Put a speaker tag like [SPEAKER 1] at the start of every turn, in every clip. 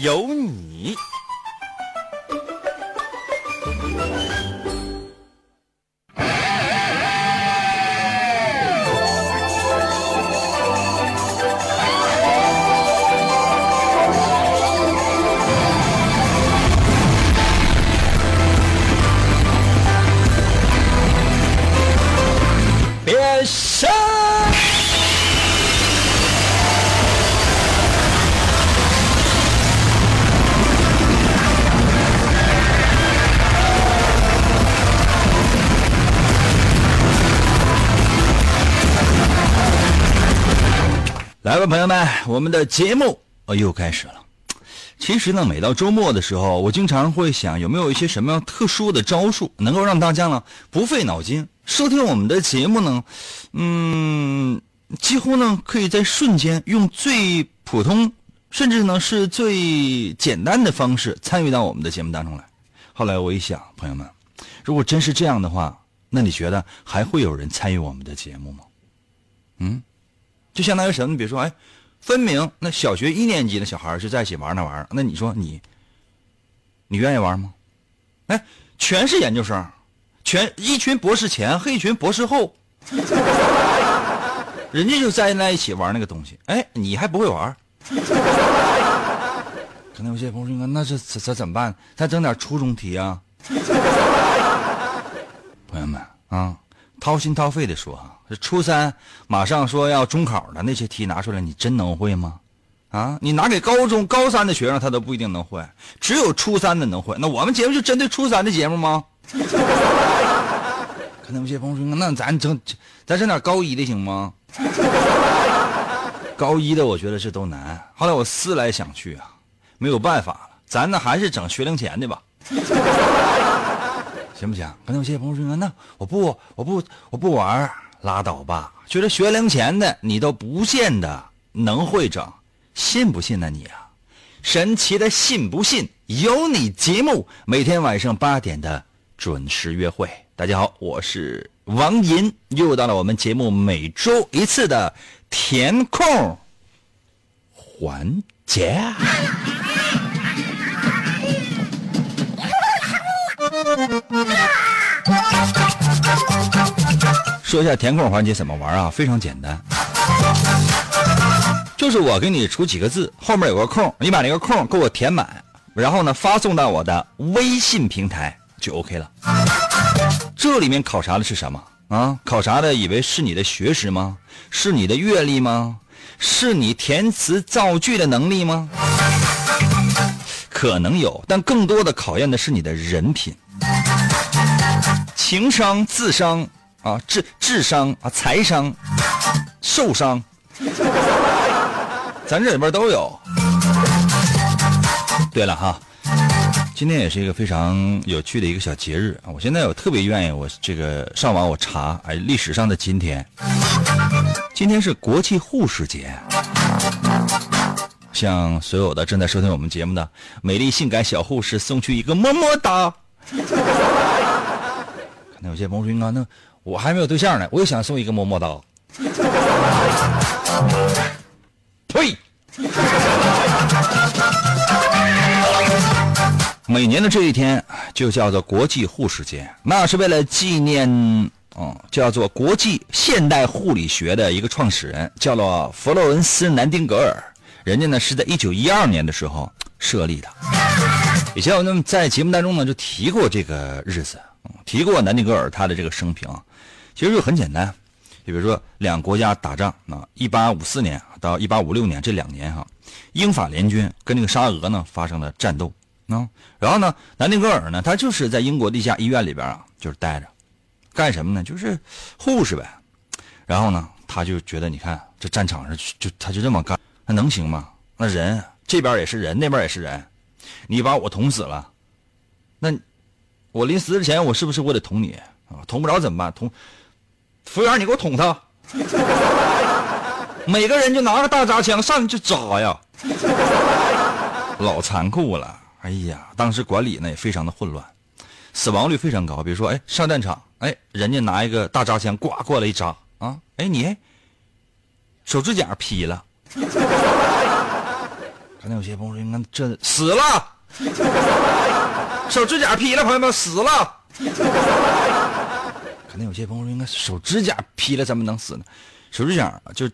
[SPEAKER 1] 有你。来吧，朋友们，我们的节目呃又开始了。其实呢，每到周末的时候，我经常会想，有没有一些什么样特殊的招数，能够让大家呢不费脑筋收听我们的节目呢？嗯，几乎呢可以在瞬间用最普通，甚至呢是最简单的方式参与到我们的节目当中来。后来我一想，朋友们，如果真是这样的话，那你觉得还会有人参与我们的节目吗？嗯？就相当于什么？你比如说，哎，分明那小学一年级的小孩就在一起玩那玩意儿，那你说你，你愿意玩吗？哎，全是研究生，全一群博士前和一群博士后，人家就在在一起玩那个东西，哎，你还不会玩？可能有些朋友说，那这这怎么办？再整点初中题啊！朋友们啊。掏心掏肺的说啊，这初三马上说要中考了，那些题拿出来，你真能会吗？啊，你拿给高中高三的学生，他都不一定能会，只有初三的能会。那我们节目就针对初三的节目吗？可能有些朋友说，那咱整咱整点高一的行吗？高一的我觉得这都难。后来我思来想去啊，没有办法了，咱呢还是整学龄前的吧。行不行？可能有些朋友说：“那我不，我不，我不玩拉倒吧。”觉得学龄前的你都不见得能会整，信不信呢你啊？神奇的信不信？有你节目每天晚上八点的准时约会。大家好，我是王银，又到了我们节目每周一次的填空环节。说一下填空环节怎么玩啊？非常简单，就是我给你出几个字，后面有个空，你把那个空给我填满，然后呢发送到我的微信平台就 OK 了。这里面考察的是什么啊？考察的以为是你的学识吗？是你的阅历吗？是你填词造句的能力吗？可能有，但更多的考验的是你的人品。情商、智商啊，智智商啊，财商、受伤，咱这里边都有。对了哈，今天也是一个非常有趣的一个小节日啊！我现在我特别愿意，我这个上网我查，哎，历史上的今天，今天是国际护士节。向所有的正在收听我们节目的美丽性感小护士送去一个么么哒。可能有些朋友说：“那我还没有对象呢，我也想送一个么么哒。”呸！每年的这一天就叫做国际护士节，那是为了纪念，嗯，叫做国际现代护理学的一个创始人，叫做弗洛伦斯·南丁格尔。人家呢是在一九一二年的时候设立的。以前我们在节目当中呢就提过这个日子。提过南丁格尔他的这个生平，其实就很简单，就比如说两国家打仗啊，一八五四年到一八五六年这两年哈，英法联军跟这个沙俄呢发生了战斗啊，然后呢南丁格尔呢他就是在英国地下医院里边啊就是待着，干什么呢？就是护士呗，然后呢他就觉得你看这战场上就他就这么干，那能行吗？那人这边也是人，那边也是人，你把我捅死了，那我临死之前，我是不是我得捅你啊？捅不着怎么办？捅服务员，你给我捅他。每个人就拿个大扎枪上去就扎呀，老残酷了。哎呀，当时管理呢也非常的混乱，死亡率非常高。比如说，哎，上战场，哎，人家拿一个大扎枪，呱过来一扎啊，哎，你手指甲劈了。可能有些朋友说，你看这死了，手指甲劈了，朋友们死了。那有些朋友说，应该手指甲劈了怎么能死呢？手指甲就。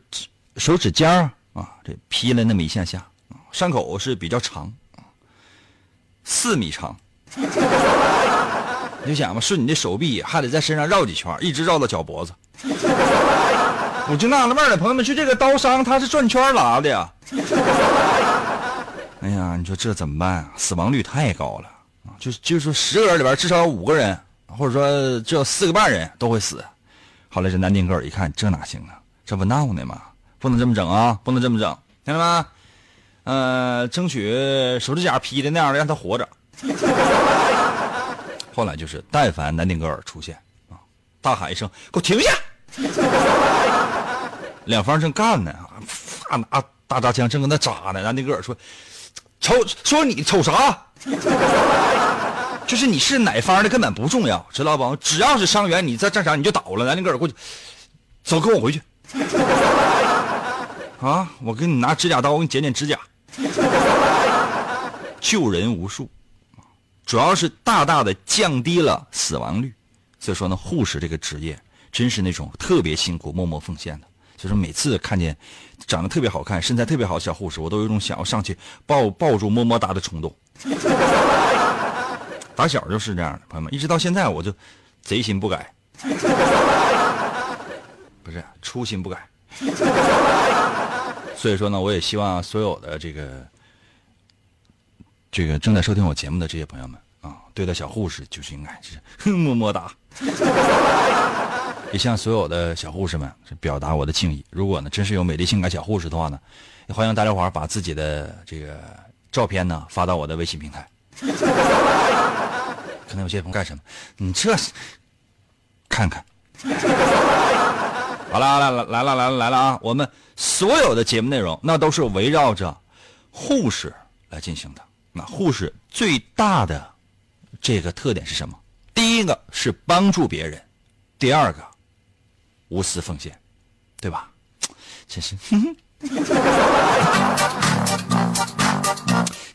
[SPEAKER 1] 手指尖啊，这劈了那么一下下，伤口是比较长，四米长。你就想吧，顺你的手臂还得在身上绕几圈，一直绕到脚脖子。我就纳了闷了，朋友们，就这个刀伤，它是转圈拉的呀。哎呀，你说这怎么办啊？死亡率太高了啊！就就说十个人里边至少有五个人，或者说只有四个半人都会死。后来这南丁格尔一看，这哪行啊？这不闹呢吗？不能这么整啊！不能这么整，听到吗？呃，争取手指甲劈的那样的，让他活着。后来就是，但凡南丁格尔出现啊，大喊一声：“给我停下！” 两方正干呢，啊，拿大扎枪正搁那扎呢。南丁格尔说：“瞅，说你瞅啥？就是你是哪方的根本不重要，知道不？只要是伤员，你在战场你就倒了。”南丁格尔过去，走，跟我回去。啊！我给你拿指甲刀，我给你剪剪指甲，救人无数，主要是大大的降低了死亡率。所以说呢，护士这个职业真是那种特别辛苦、默默奉献的。所以说，每次看见长得特别好看、身材特别好的小护士，我都有种想要上去抱抱住、么么哒的冲动。打小就是这样的，朋友们，一直到现在，我就贼心不改，不是初心不改。所以说呢，我也希望所有的这个这个正在收听我节目的这些朋友们啊，对待小护士就是应该是 么么哒。也向所有的小护士们表达我的敬意。如果呢，真是有美丽性感小护士的话呢，也欢迎大家伙把自己的这个照片呢发到我的微信平台。可能有些朋友干什么？你这看看。好了，来了，来了，来了，来了啊！我们所有的节目内容，那都是围绕着护士来进行的。那护士最大的这个特点是什么？第一个是帮助别人，第二个无私奉献，对吧？真是，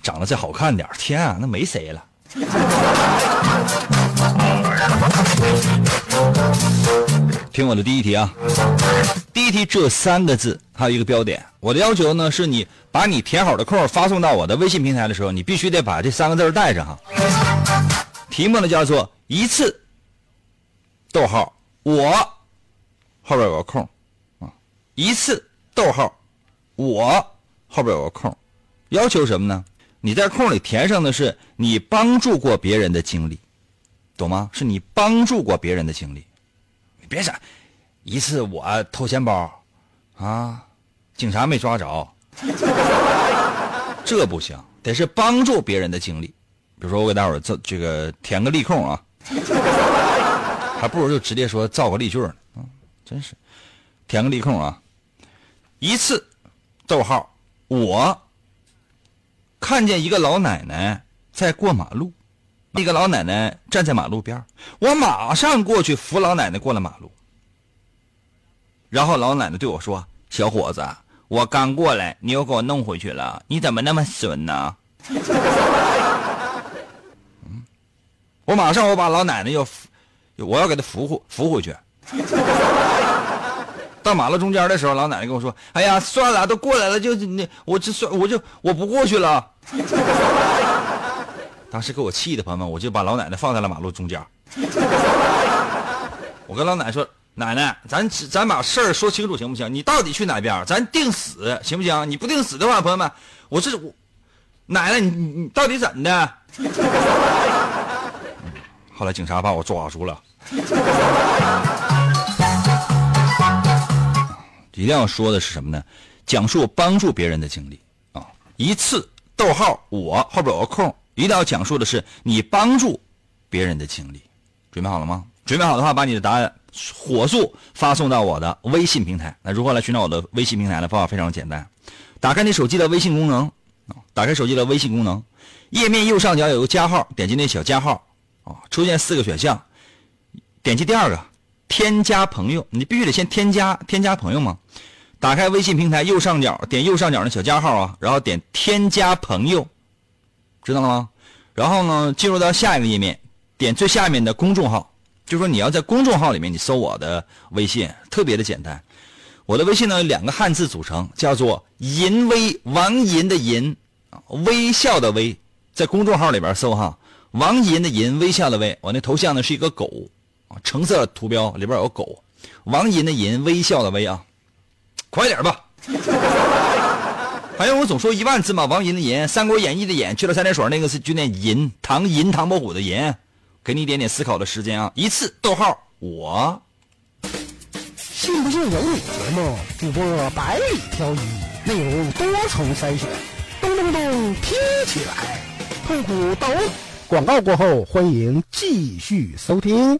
[SPEAKER 1] 长得再好看点天啊，那没谁了。听我的第一题啊，第一题这三个字还有一个标点。我的要求呢，是你把你填好的空发送到我的微信平台的时候，你必须得把这三个字带上哈。题目呢叫做一次，逗号我后边有个空啊，一次逗号我后边有个空，要求什么呢？你在空里填上的是你帮助过别人的经历，懂吗？是你帮助过别人的经历。你别想，一次我偷钱包，啊，警察没抓着，这不行，得是帮助别人的经历。比如说，我给大伙儿这这个填个例空啊，还不如就直接说造个例句呢。啊，真是，填个例空啊，一次，逗号，我。看见一个老奶奶在过马路，那个老奶奶站在马路边我马上过去扶老奶奶过了马路。然后老奶奶对我说：“小伙子，我刚过来，你又给我弄回去了，你怎么那么损呢？” 嗯，我马上我把老奶奶要扶，我要给她扶回扶回去。到马路中间的时候，老奶奶跟我说：“哎呀，算了，都过来了，就那我这算我就我不过去了。” 当时给我气的朋友们，我就把老奶奶放在了马路中间。我跟老奶奶说：“奶奶，咱咱把事儿说清楚行不行？你到底去哪边？咱定死行不行？你不定死的话，朋友们，我这我奶奶，你你到底怎的？” 后来警察把我抓住了。一定要说的是什么呢？讲述帮助别人的经历啊，一次逗号我后边有个空，一定要讲述的是你帮助别人的经历。准备好了吗？准备好的话，把你的答案火速发送到我的微信平台。那如何来寻找我的微信平台呢？方法非常简单，打开你手机的微信功能啊，打开手机的微信功能，页面右上角有个加号，点击那小加号啊，出现四个选项，点击第二个，添加朋友，你必须得先添加添加朋友嘛。打开微信平台右上角，点右上角的小加号啊，然后点添加朋友，知道了吗？然后呢，进入到下一个页面，点最下面的公众号。就说你要在公众号里面，你搜我的微信，特别的简单。我的微信呢有，两个汉字组成，叫做“银微”，王银的银，微笑的微，在公众号里边搜哈，王银的银，微笑的微。我那头像呢是一个狗，橙色图标里边有个狗，王银的银，微笑的微啊，快点吧！哎呀，我总说一万字嘛，王银的银，《三国演义》的演去了三点水那个是就念银，唐银，唐伯虎的银。给你一点点思考的时间啊！一次，逗号，我
[SPEAKER 2] 信不信由你。节目主播百里挑一，内容多重筛选，咚咚咚，听起来痛苦抖。广告过后，欢迎继续收听。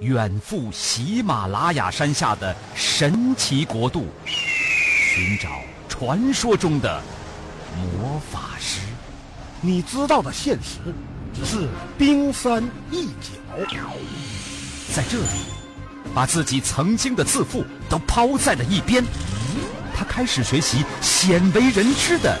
[SPEAKER 3] 远赴喜马拉雅山下的神奇国度，寻找传说中的魔法师。
[SPEAKER 2] 你知道的现实只是冰山一角。
[SPEAKER 3] 在这里，把自己曾经的自负都抛在了一边，他开始学习鲜为人知的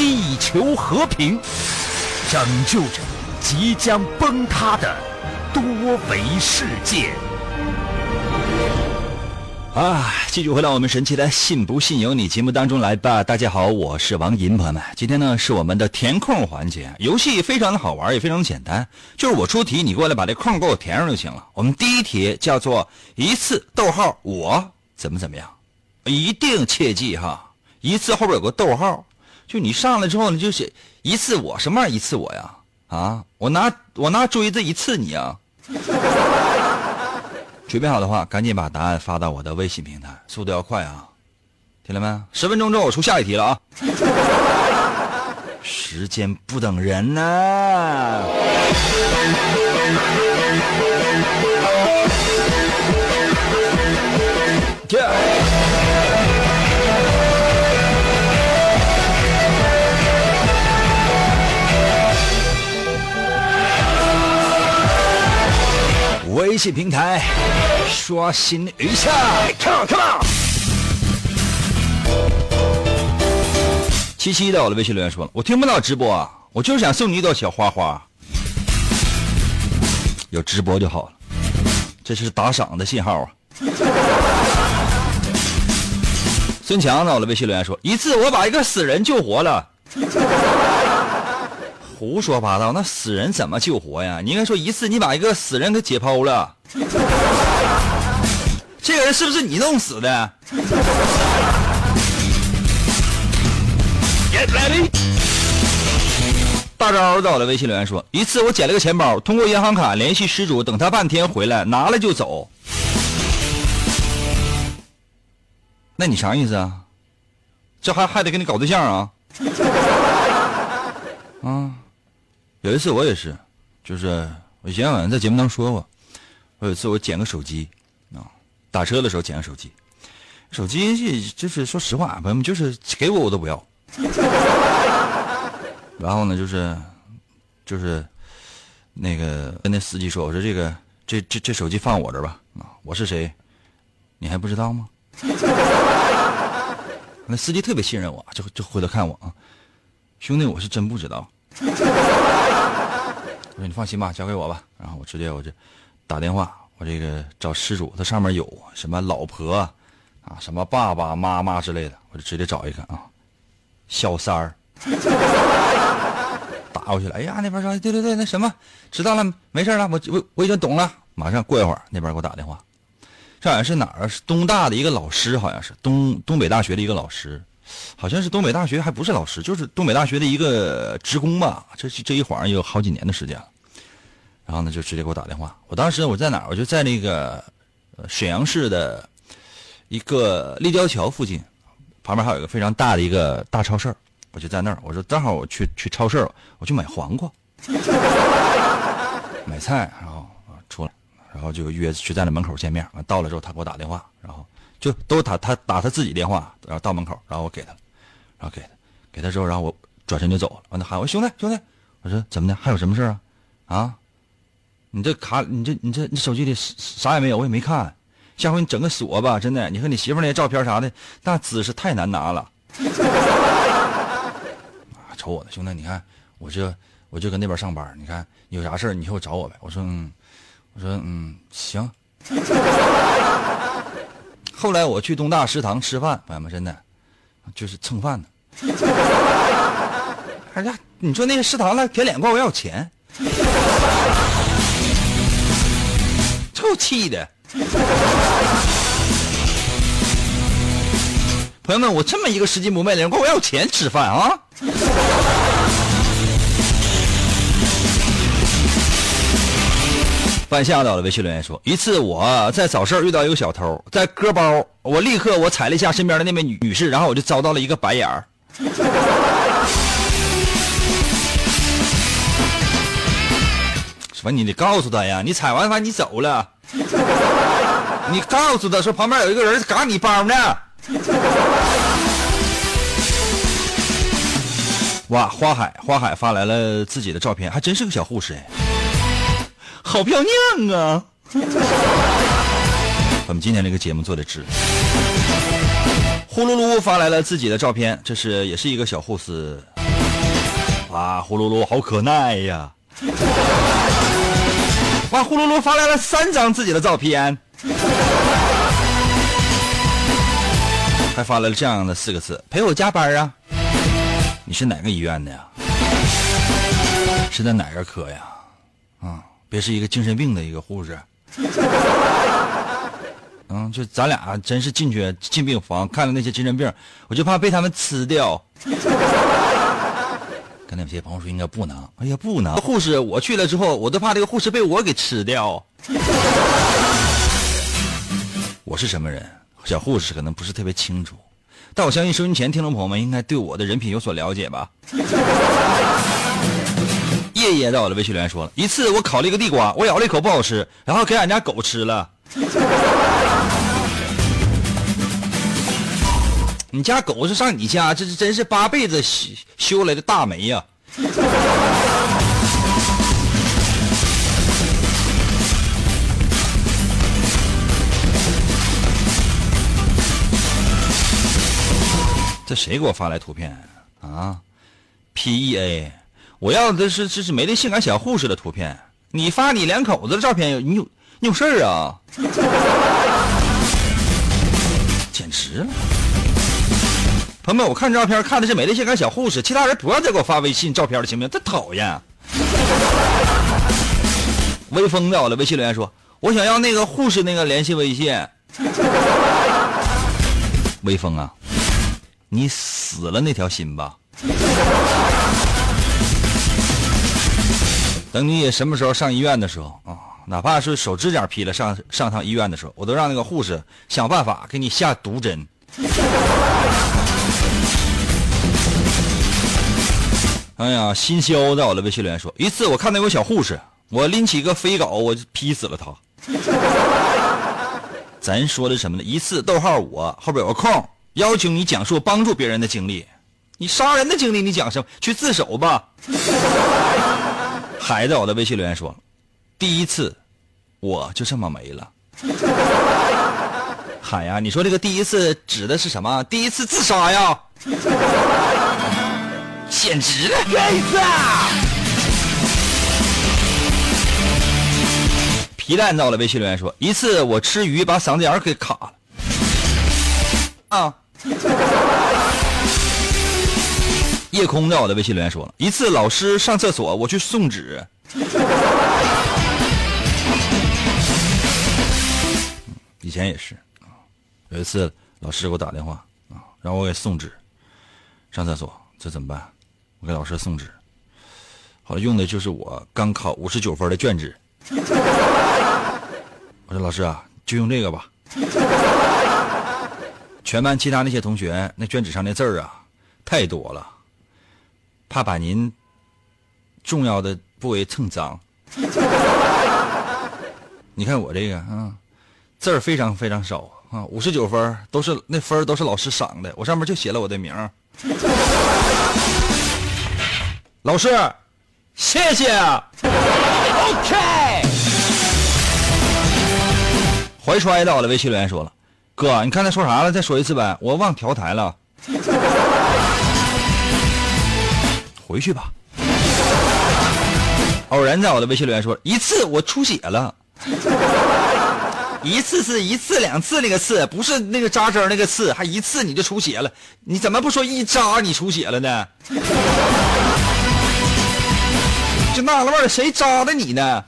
[SPEAKER 3] 地球和平，拯救着即将崩塌的多维世界。
[SPEAKER 1] 啊，继续回到我们神奇的“信不信由你”节目当中来吧。大家好，我是王银，朋友们，今天呢是我们的填空环节，游戏非常的好玩，也非常简单，就是我出题，你过来把这空给我填上就行了。我们第一题叫做一次逗号我怎么怎么样，一定切记哈，一次后边有个逗号，就你上来之后你就写一次我什么玩意一次我呀？啊，我拿我拿锥子一次你啊！准备好的话，赶紧把答案发到我的微信平台，速度要快啊！听到没？十分钟之后我出下一题了啊！时间不等人呐！微信平台刷新一下，Come on come on！七七在我的微信留言说了，我听不到直播啊，我就是想送你一朵小花花。有直播就好了，这是打赏的信号啊。孙强在我的微信留言说，一次我把一个死人救活了。胡说八道！那死人怎么救活呀？你应该说一次你把一个死人给解剖了，这个人是不是你弄死的？Get ready！大招在我的微信留言说，一次我捡了个钱包，通过银行卡联系失主，等他半天回来拿了就走。那你啥意思啊？这还还得跟你搞对象啊？啊？有一次我也是，就是我以前好像在节目当中说过，我有一次我捡个手机，啊，打车的时候捡个手机，手机就是说实话，朋友们就是给我我都不要，然后呢，就是就是那个跟那司机说，我说这个这这这手机放我这吧啊，我是谁，你还不知道吗？那司机特别信任我，就就回头看我啊，兄弟，我是真不知道。你放心吧，交给我吧。然后我直接我就打电话，我这个找失主，他上面有什么老婆啊，什么爸爸妈妈之类的，我就直接找一个啊，小三儿。打过去了，哎呀，那边说对对对，那什么，知道了，没事了，我我我已经懂了，马上过一会儿那边给我打电话，这好像是哪儿？是东大的一个老师，好像是东东北大学的一个老师，好像是东北大学还不是老师，就是东北大学的一个职工吧。这这一晃也有好几年的时间了，然后呢就直接给我打电话。我当时我在哪儿？我就在那个沈阳市的一个立交桥附近，旁边还有一个非常大的一个大超市。我就在那儿，我说正好我去去超市，我去买黄瓜，买菜，然后出来，然后就约去在那门口见面。完到了之后，他给我打电话，然后就都打他打他自己电话，然后到门口，然后我给他，然后给他，给他之后，然后我转身就走了。完他喊我兄弟兄弟，我说怎么的？还有什么事啊？啊？你这卡，你这你这你手机里啥也没有，我也没看。下回你整个锁吧，真的。你和你媳妇那些照片啥的，那姿势太难拿了。啊瞅我呢，兄弟，你看，我这我就搁那边上班，你看有啥事你以后找我呗。我说嗯，我说嗯，行。后来我去东大食堂吃饭，朋友们，真的就是蹭饭呢。哎呀，你说那个食堂那舔脸管我要钱，臭气的。朋友们，我这么一个拾金不昧的人，管我要钱吃饭啊？半夏到了，微信留言说：一次我在早市遇到一个小偷，在割包，我立刻我踩了一下身边的那位女女士，然后我就遭到了一个白眼儿。说你得告诉他呀，你踩完饭你走了，你告诉他说旁边有一个人嘎你包呢。哇，花海花海发来了自己的照片，还真是个小护士哎，好漂亮啊！我们今天这个节目做的值。呼噜噜发来了自己的照片，这是也是一个小护士。哇，呼噜噜好可耐呀！哇，呼噜噜发来了三张自己的照片。还发来了这样的四个字：“陪我加班啊！”你是哪个医院的呀？是在哪个科呀？啊，别是一个精神病的一个护士。嗯，就咱俩真是进去进病房看了那些精神病，我就怕被他们吃掉。跟那些朋友说应该不能，哎呀不能。护士我去了之后，我都怕这个护士被我给吃掉。我是什么人？小护士可能不是特别清楚，但我相信收音前听众朋友们应该对我的人品有所了解吧。夜夜在我的微信留言说了一次，我烤了一个地瓜，我咬了一口不好吃，然后给俺家狗吃了。你家狗是上你家，这是真是八辈子修修来的大霉呀！这谁给我发来图片啊？P E A，我要的是这是美丽性感小护士的图片。你发你两口子的照片，你有你有事儿啊？简直了！朋友们，我看照片看的是美丽性感小护士，其他人不要再给我发微信照片了，行不行？真讨厌！微风在我的微信留言说：“我想要那个护士那个联系微信。”微风啊！你死了那条心吧！等你什么时候上医院的时候啊，哪怕是手指甲劈了，上上趟医院的时候，我都让那个护士想办法给你下毒针。哎呀，新肖在我的微信留言说，一次我看到有个小护士，我拎起一个飞镐，我就劈死了他。咱说的什么呢？一次逗号我后边有个空。要求你讲述帮助别人的经历，你杀人的经历你讲什么？去自首吧。还在，我的微信留言说，第一次我就这么没了。海呀，你说这个第一次指的是什么？第一次自杀呀？简直了！皮蛋到了，微信留言说，一次我吃鱼把嗓子眼儿给卡了。啊！夜空在我的微信留言说了一次，老师上厕所，我去送纸。以前也是，有一次老师给我打电话啊，让我给送纸，上厕所，这怎么办？我给老师送纸，好用的就是我刚考五十九分的卷纸。我说老师啊，就用这个吧。全班其他那些同学那卷纸上的字儿啊，太多了，怕把您重要的部位蹭脏。你看我这个啊，字儿非常非常少啊，五十九分都是那分都是老师赏的，我上面就写了我的名儿。老师，谢谢。OK。怀揣到了，微信留言说了。哥，你刚才说啥了？再说一次呗，我忘调台了。回去吧。偶然在我的微信留言说一次我出血了，一次是一次两次那个次，不是那个扎针那个刺，还一次你就出血了，你怎么不说一扎你出血了呢？就纳了闷，谁扎的你呢？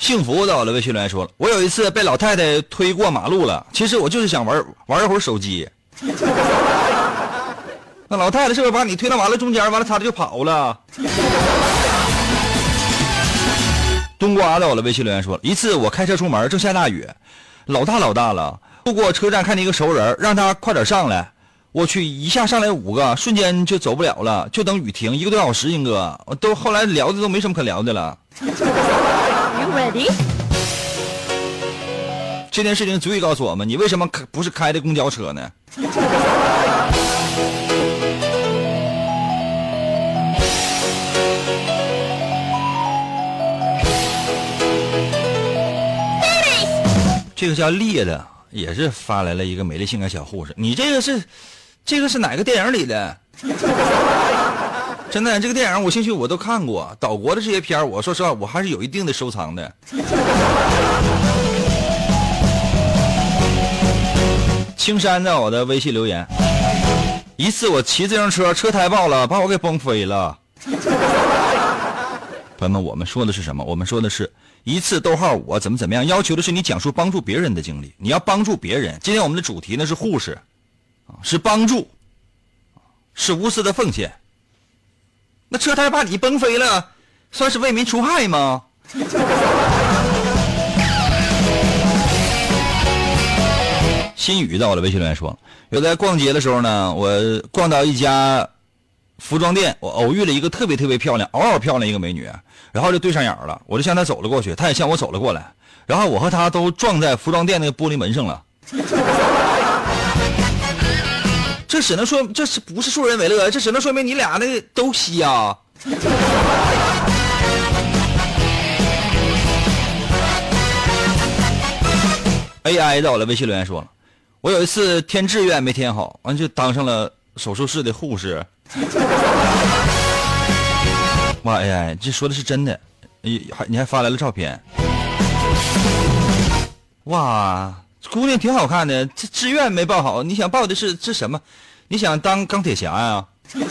[SPEAKER 1] 幸福到了，微信留言说了，我有一次被老太太推过马路了，其实我就是想玩玩一会儿手机。那老太太是不是把你推到马路中间，完了她就跑了？冬瓜到了，微信留言说了，一次我开车出门，正下大雨，老大老大了，路过车站看见一个熟人，让他快点上来。我去，一下上来五个，瞬间就走不了了，就等雨停一个多小时，英哥，都后来聊的都没什么可聊的了。You Ready？这件事情足以告诉我们，你为什么开不是开的公交车呢？这个叫烈的，也是发来了一个美丽性感小护士。你这个是，这个是哪个电影里的？真的，这个电影我兴趣我都看过，岛国的这些片，我说实话，我还是有一定的收藏的。青山在我的微信留言，一次我骑自行车车胎爆了，把我给崩飞了。朋友们，我们说的是什么？我们说的是一次逗号我怎么怎么样，要求的是你讲述帮助别人的经历，你要帮助别人。今天我们的主题呢是护士，是帮助，是无私的奉献。那车胎把你崩飞了，算是为民除害吗？新宇在我的微信留言说，有在逛街的时候呢，我逛到一家服装店，我偶遇了一个特别特别漂亮、嗷嗷漂亮一个美女，然后就对上眼了，我就向她走了过去，她也向我走了过来，然后我和她都撞在服装店那个玻璃门上了。这只能说，这是不是助人为乐？这只能说明你俩那个都瞎。AI 在我的微信留言说了，我有一次填志愿没填好，完就当上了手术室的护士。哇，AI，这说的是真的？你还你还发来了照片？哇！姑娘挺好看的，这志愿没报好。你想报的是这什么？你想当钢铁侠呀？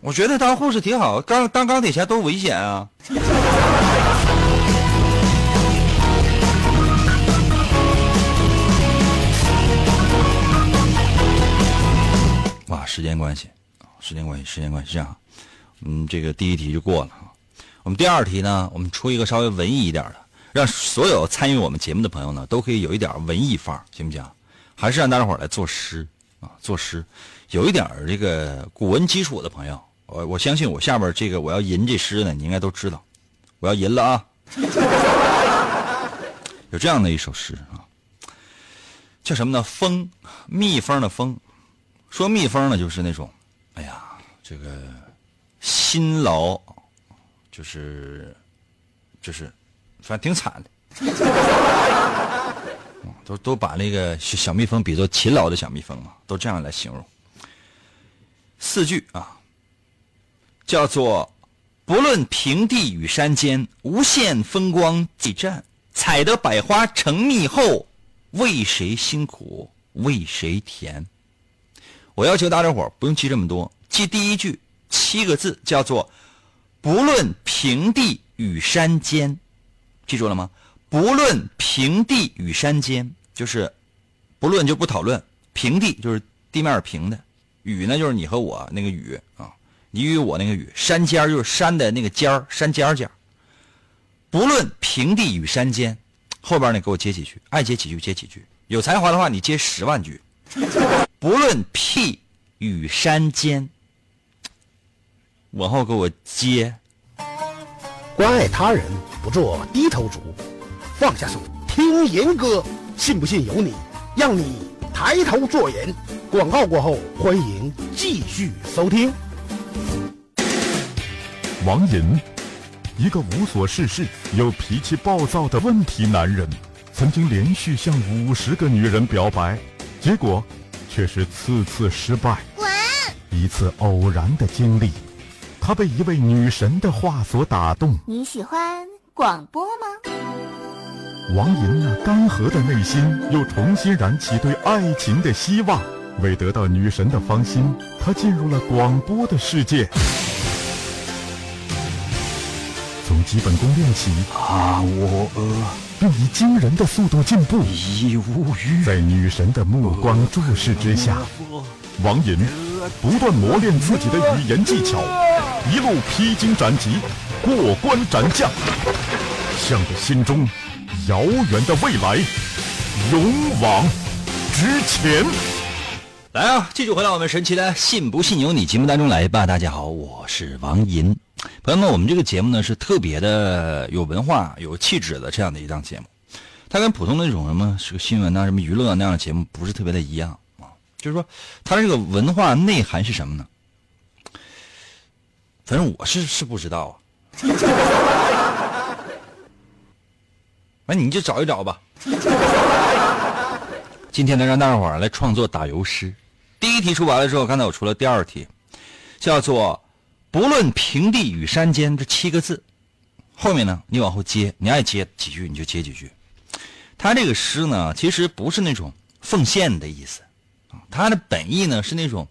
[SPEAKER 1] 我觉得当护士挺好，钢当钢铁侠多危险啊！时间关系，时间关系，时间关系，这样，嗯，这个第一题就过了。我们第二题呢，我们出一个稍微文艺一点的。让所有参与我们节目的朋友呢，都可以有一点文艺范儿，行不行？还是让大家伙来作诗啊，作诗，有一点这个古文基础的朋友，我我相信我下边这个我要吟这诗呢，你应该都知道我要吟了啊！有这样的一首诗啊，叫什么呢？蜂，蜜蜂的蜂。说蜜蜂呢，就是那种，哎呀，这个辛劳，就是就是，反正挺惨的。都都把那个小蜜蜂比作勤劳的小蜜蜂嘛，都这样来形容。四句啊，叫做“不论平地与山间，无限风光几站。采得百花成蜜后，为谁辛苦为谁甜？”我要求大家伙不用记这么多，记第一句七个字，叫做“不论平地与山间”，记住了吗？不论平地与山间，就是不论就不讨论平地，就是地面平的；雨呢，就是你和我那个雨啊，你与我那个雨；山尖就是山的那个尖儿，山尖尖。不论平地与山间，后边呢给我接几句，爱接几句接几句。有才华的话，你接十万句。不论屁与山间，往后给我接。
[SPEAKER 2] 关爱他人，不做低头族。放下手，听严歌，信不信由你，让你抬头做人。广告过后，欢迎继续收听。
[SPEAKER 4] 王银，一个无所事事又脾气暴躁的问题男人，曾经连续向五十个女人表白，结果却是次次失败。
[SPEAKER 5] 滚！
[SPEAKER 4] 一次偶然的经历，他被一位女神的话所打动。
[SPEAKER 5] 你喜欢广播吗？
[SPEAKER 4] 王莹那干涸的内心又重新燃起对爱情的希望。为得到女神的芳心，他进入了广播的世界。从基本功练起，
[SPEAKER 1] 啊，我
[SPEAKER 4] 并以惊人的速度进步。
[SPEAKER 1] 已无语。
[SPEAKER 4] 在女神的目光注视之下，王银不断磨练自己的语言技巧，一路披荆斩棘，过关斩将，向着心中。遥远的未来，勇往直前。
[SPEAKER 1] 来啊，继续回到我们神奇的“信不信由你”节目当中来吧。大家好，我是王银。朋友们，我们这个节目呢是特别的有文化、有气质的这样的一档节目。它跟普通的那种什么是个新闻啊、什么娱乐那样的节目不是特别的一样啊。就是说，它这个文化内涵是什么呢？反正我是是不知道啊。那你就找一找吧。今天呢，让大伙儿来创作打油诗。第一题出完了之后，刚才我出了第二题，叫做“不论平地与山间”这七个字。后面呢，你往后接，你爱接几句你就接几句。他这个诗呢，其实不是那种奉献的意思啊，他的本意呢是那种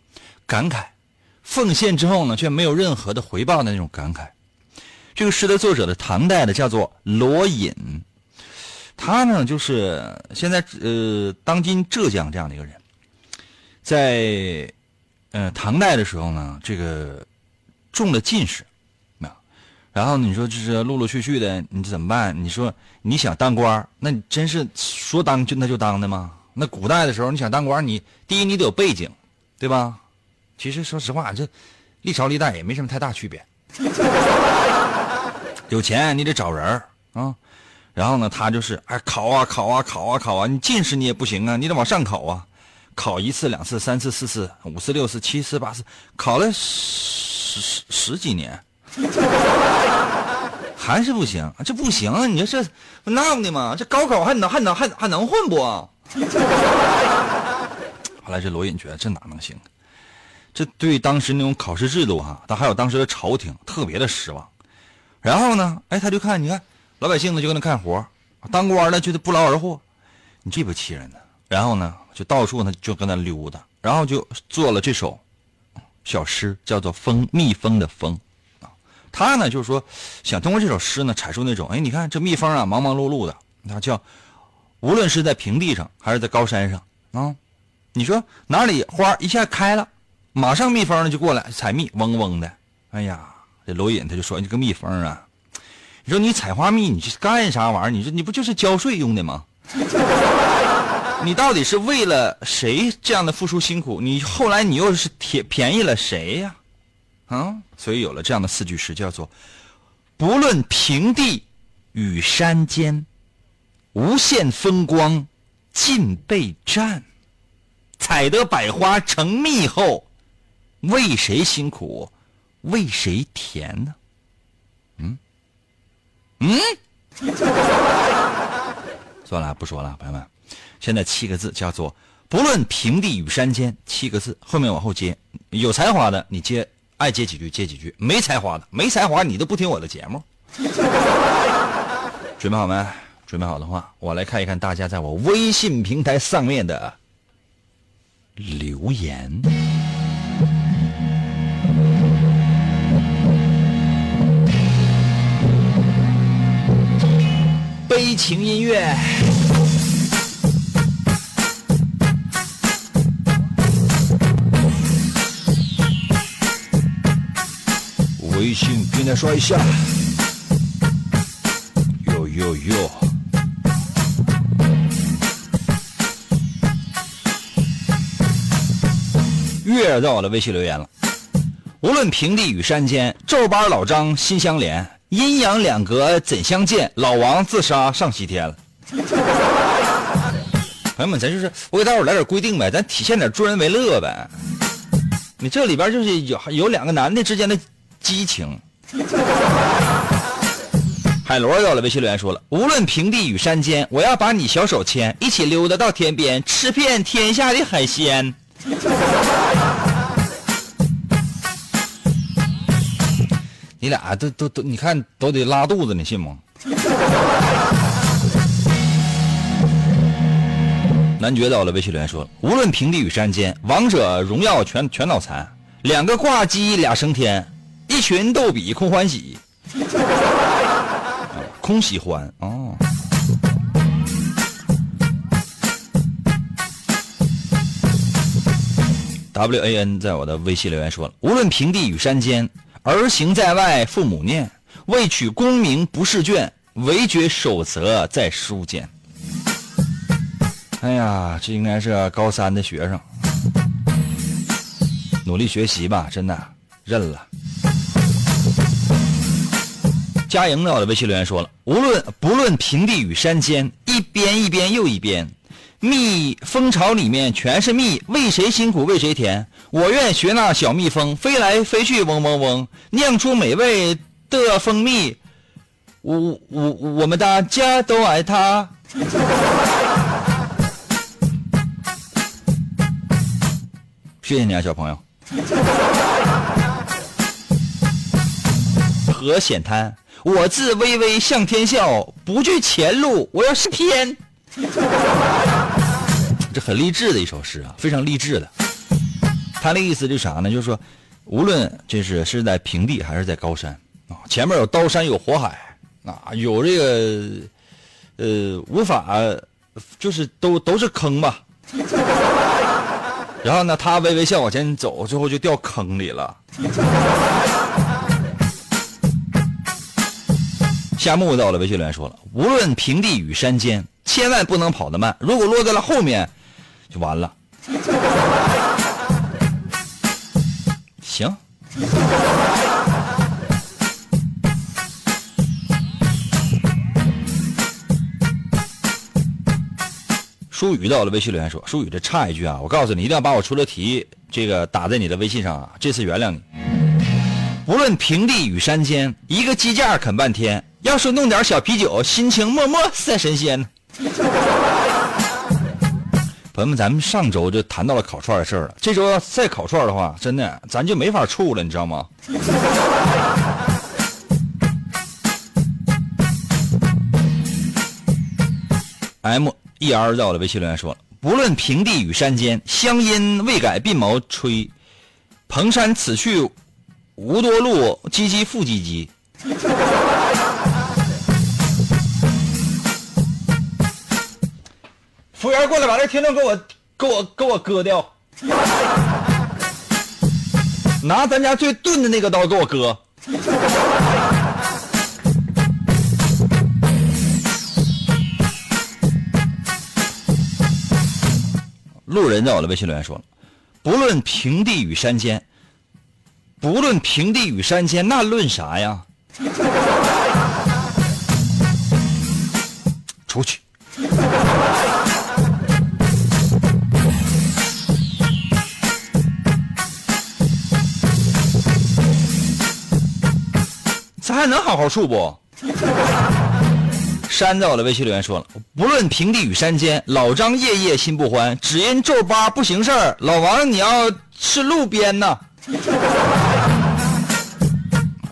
[SPEAKER 1] 感慨，奉献之后呢却没有任何的回报的那种感慨。这个诗的作者的唐代的叫做罗隐。他呢，就是现在呃，当今浙江这样的一个人，在呃唐代的时候呢，这个中了进士，啊，然后你说就是陆陆续续的，你怎么办？你说你想当官那你真是说当就那就当的吗？那古代的时候，你想当官你第一你得有背景，对吧？其实说实话，这历朝历代也没什么太大区别。有钱你得找人啊。然后呢，他就是哎考啊考啊考啊考啊，你进士你也不行啊，你得往上考啊，考一次两次三次四次五次六次七次八次，考了十十十几年，还是不行，这不行！你说这闹的嘛？这高考还能还能还还能混不？后来这罗隐觉得这哪能行？这对当时那种考试制度哈，他还有当时的朝廷特别的失望。然后呢，哎，他就看你看。老百姓呢就跟那干活，当官的就得不劳而获，你这不气人呢？然后呢就到处呢就跟那溜达，然后就做了这首小诗，叫做《蜂蜜蜂的蜂》啊。他呢就是说想通过这首诗呢阐述那种，哎，你看这蜜蜂啊忙忙碌碌的，那叫无论是在平地上还是在高山上啊，你说哪里花一下开了，马上蜜蜂呢就过来采蜜，嗡嗡的。哎呀，这罗隐他就说你这个蜜蜂啊。你说你采花蜜，你是干啥玩意儿？你说你不就是交税用的吗？你到底是为了谁这样的付出辛苦？你后来你又是便便宜了谁呀？啊，所以有了这样的四句诗，叫做不论平地与山间，无限风光尽被占。采得百花成蜜后，为谁辛苦，为谁甜呢？嗯嗯，算了，不说了，朋友们。现在七个字叫做“不论平地与山间”，七个字后面往后接，有才华的你接，爱接几句接几句；没才华的，没才华你都不听我的节目。准备好没？准备好的话，我来看一看大家在我微信平台上面的留言。悲情音乐。微信平台刷一下，哟哟哟！月到我的微信留言了。无论平地与山间，皱巴老张心相连，阴阳两隔怎相见？老王自杀上西天了。朋友们，咱就是我给大伙来点规定呗，咱体现点助人为乐呗。你这里边就是有有两个男的之间的激情。海螺到了微信留言说了：无论平地与山间，我要把你小手牵，一起溜达到天边，吃遍天下的海鲜。你俩都都都，你看都得拉肚子，你信吗？男爵到了微信留言说：无论平地与山间，王者荣耀全全脑残，两个挂机俩升天，一群逗比空欢喜，空喜欢哦。W A N 在我的微信留言说了：无论平地与山间，儿行在外父母念，为取功名不试卷，唯觉守则在书间。哎呀，这应该是高三的学生，努力学习吧，真的认了。佳莹在我的微信留言说了：无论不论平地与山间，一边一边又一边。蜜蜂巢里面全是蜜，为谁辛苦为谁甜？我愿学那小蜜蜂，飞来飞去嗡嗡嗡，酿出美味的蜂蜜。我我我们大家都爱它。谢谢你啊，小朋友。何显滩，我自巍巍向天笑，不惧前路，我要是天。这很励志的一首诗啊，非常励志的。他的意思就是啥呢？就是说，无论这是是在平地还是在高山啊，前面有刀山有火海啊，有这个呃无法，就是都都是坑吧。然后呢，他微微笑往前走，最后就掉坑里了。夏木到了微信留言说了：无论平地与山间，千万不能跑得慢，如果落在了后面。就完了。行。舒宇到了微信留言说：“舒宇，这差一句啊！我告诉你，一定要把我出的题这个打在你的微信上啊！这次原谅你。无论平地与山间，一个鸡架啃半天，要是弄点小啤酒，心情默默赛神仙。”朋友们，咱们上周就谈到了烤串的事儿了。这周要再烤串的话，真的咱就没法处了，你知道吗？M E R 在我的微信留言说了：不论平地与山间，乡音未改鬓毛衰。蓬山此去无多路，唧唧复唧唧。服务员过来把这听众给我给我给我割掉，拿咱家最钝的那个刀给我割。路人在我的微信留言说了：“不论平地与山间，不论平地与山间，那论啥呀？出去。”还能好好处不？山在我的微信留言说了，不论平地与山尖，老张夜夜心不欢，只因皱巴不行事儿。老王，你要是路边呢？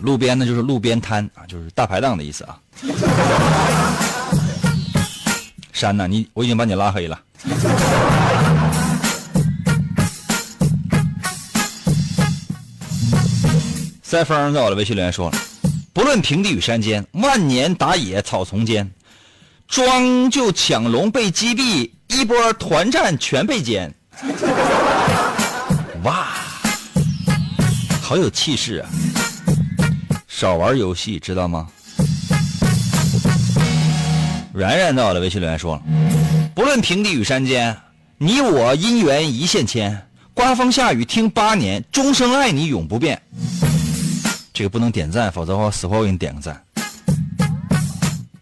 [SPEAKER 1] 路边呢，就是路边摊啊，就是大排档的意思啊。山呢，你我已经把你拉黑了。塞风在我的微信留言说了。不论平地与山尖，万年打野草丛间，庄就抢龙被击毙，一波团战全被歼。哇，好有气势啊！少玩游戏，知道吗？然然到了微信留言说了：不论平地与山尖，你我姻缘一线牵，刮风下雨听八年，终生爱你永不变。这个不能点赞，否则的话死活我给你点个赞。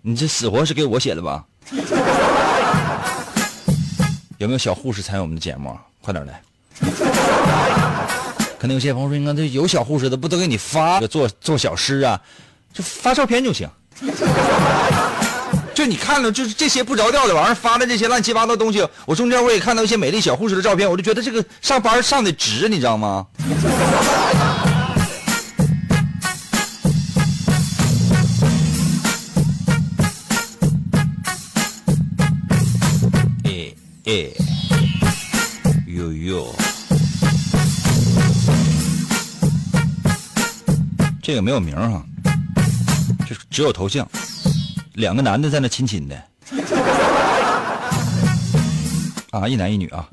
[SPEAKER 1] 你这死活是给我写的吧？有没有小护士参与我们的节目？快点来！可能有些朋友说：“你看，这有小护士的，不都给你发做做小诗啊？就发照片就行。就你看了，就是这些不着调的玩意儿发的这些乱七八糟东西，我中间我也看到一些美丽小护士的照片，我就觉得这个上班上的值，你知道吗？”哎，呦呦，这个没有名哈，就只有头像，两个男的在那亲亲的，啊，一男一女啊。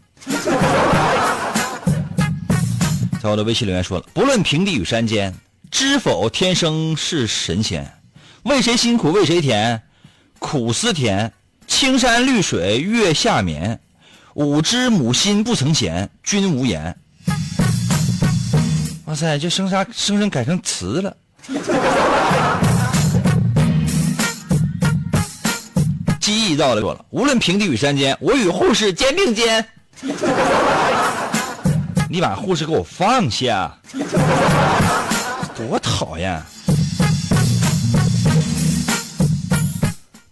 [SPEAKER 1] 在我的微信留言说了，不论平地与山尖，知否天生是神仙？为谁辛苦为谁甜？苦思甜。青山绿水月下眠，五只母心不曾闲，君无言。哇塞，这生杀生生改成词了。记忆到，了，无论平地与山尖，我与护士肩并肩。你把护士给我放下，多讨厌。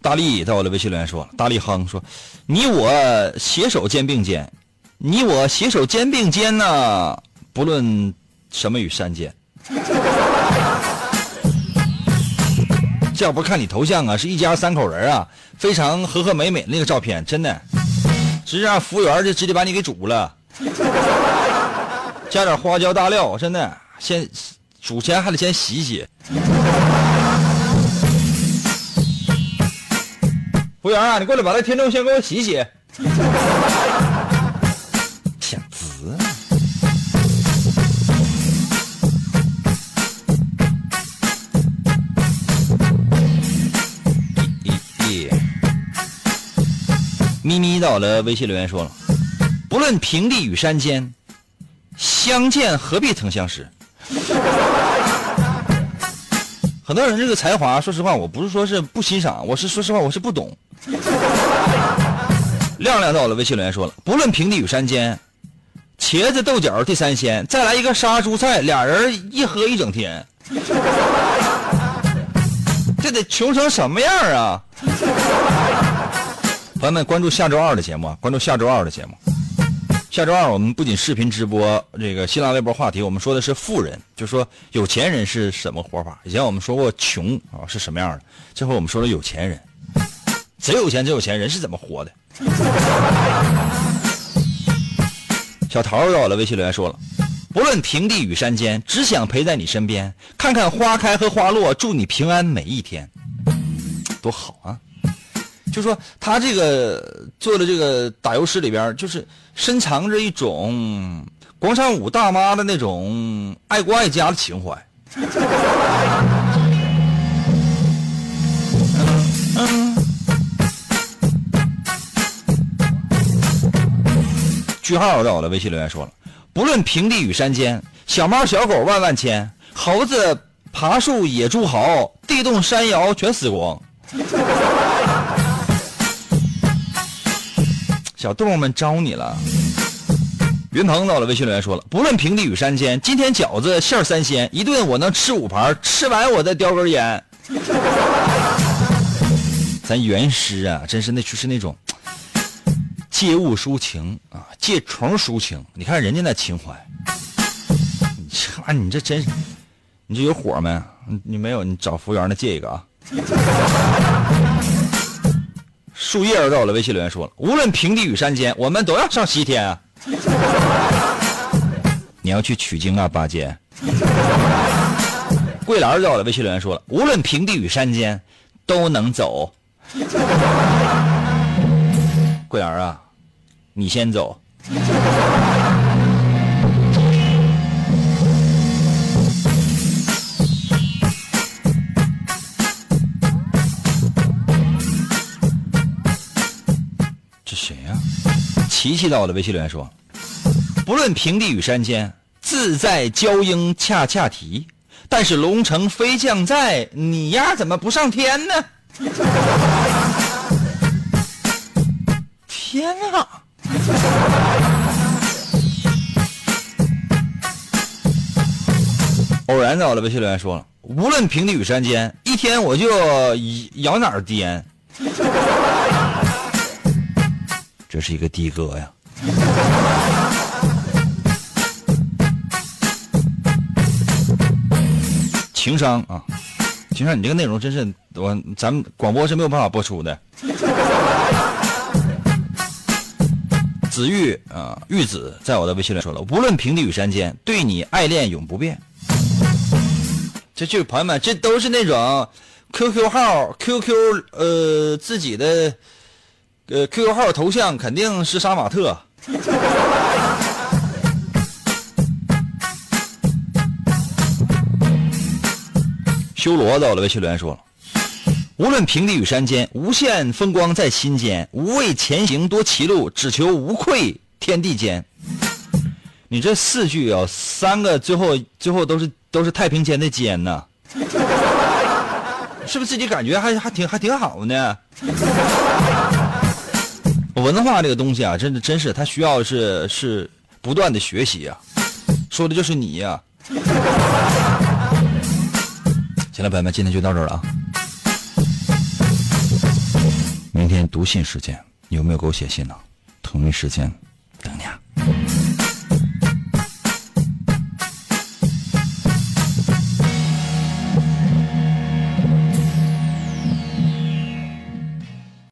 [SPEAKER 1] 大力在我的微信留言说：“大力哼说，你我携手肩并肩，你我携手肩并肩呢，不论什么与山间。这要不看你头像啊，是一家三口人啊，非常和和美美那个照片，真的，直接让服务员就直接把你给煮了，加点花椒大料，真的，先煮前还得先洗洗。”服务员啊，你过来把那听众先给我洗洗。骗子！咪咪到了微信留言说了，不论平地与山间，相见何必曾相识。很多人这个才华，说实话，我不是说是不欣赏，我是说实话，我是不懂。亮亮到了微信留言说了，不论平地与山尖，茄子豆角地三鲜，再来一个杀猪菜，俩人一喝一整天，这得穷成什么样啊！朋友们，关注下周二的节目，关注下周二的节目。下周二我们不仅视频直播这个新浪微博话题，我们说的是富人，就说有钱人是什么活法。以前我们说过穷啊是什么样的，这回我们说了有钱人，贼有钱贼有钱人是怎么活的。小桃到了微信留言说了，不论平地与山尖，只想陪在你身边，看看花开和花落，祝你平安每一天，多好啊！就说他这个做的这个打油诗里边，就是深藏着一种广场舞大妈的那种爱国爱家的情怀。句号在我的微信留言说了，不论平地与山尖，小猫小狗万万千，猴子爬树野猪嚎，地动山摇全死光。小动物们招你了。云鹏到了，微信留言说了：“不论平地与山尖，今天饺子馅三鲜，一顿我能吃五盘，吃完我再叼根烟。”咱原诗啊，真是那就是那种借物抒情啊，借虫抒情。你看人家那情怀，你这玩意你这真，你这有火没？你没有，你找服务员的借一个啊。树叶到了，微信留言说了：“无论平地与山间，我们都要上西天啊。”你要去取经啊，八戒。桂兰到了，微信留言说了：“无论平地与山间，都能走。”桂兰啊，你先走。琪琪到我的微信留言说：“不论平地与山尖，自在娇莺恰恰啼。但是龙城飞将在，你丫怎么不上天呢？”天啊！偶然在我的微信留言说了：“无论平地与山尖，一天我就咬哪儿颠。”这是一个的哥呀。情商啊，情商，你这个内容真是我咱们广播是没有办法播出的。子玉啊，玉子在我的微信里说了：“无论平地与山尖，对你爱恋永不变。”这就是朋友们，这都是那种 QQ 号、QQ 呃自己的呃 QQ 号头像肯定是杀马特。修罗到了，微信留言说了：“无论平地与山尖，无限风光在心间。无畏前行多歧路，只求无愧天地间。”你这四句啊，三个最后最后都是都是太平间的间呢，是不是自己感觉还还挺还挺好呢？文化这个东西啊，真的真是它需要是是不断的学习啊，说的就是你呀。行了，朋友们，今天就到这儿了啊。明天读信时间，有没有给我写信呢？同一时间等你啊。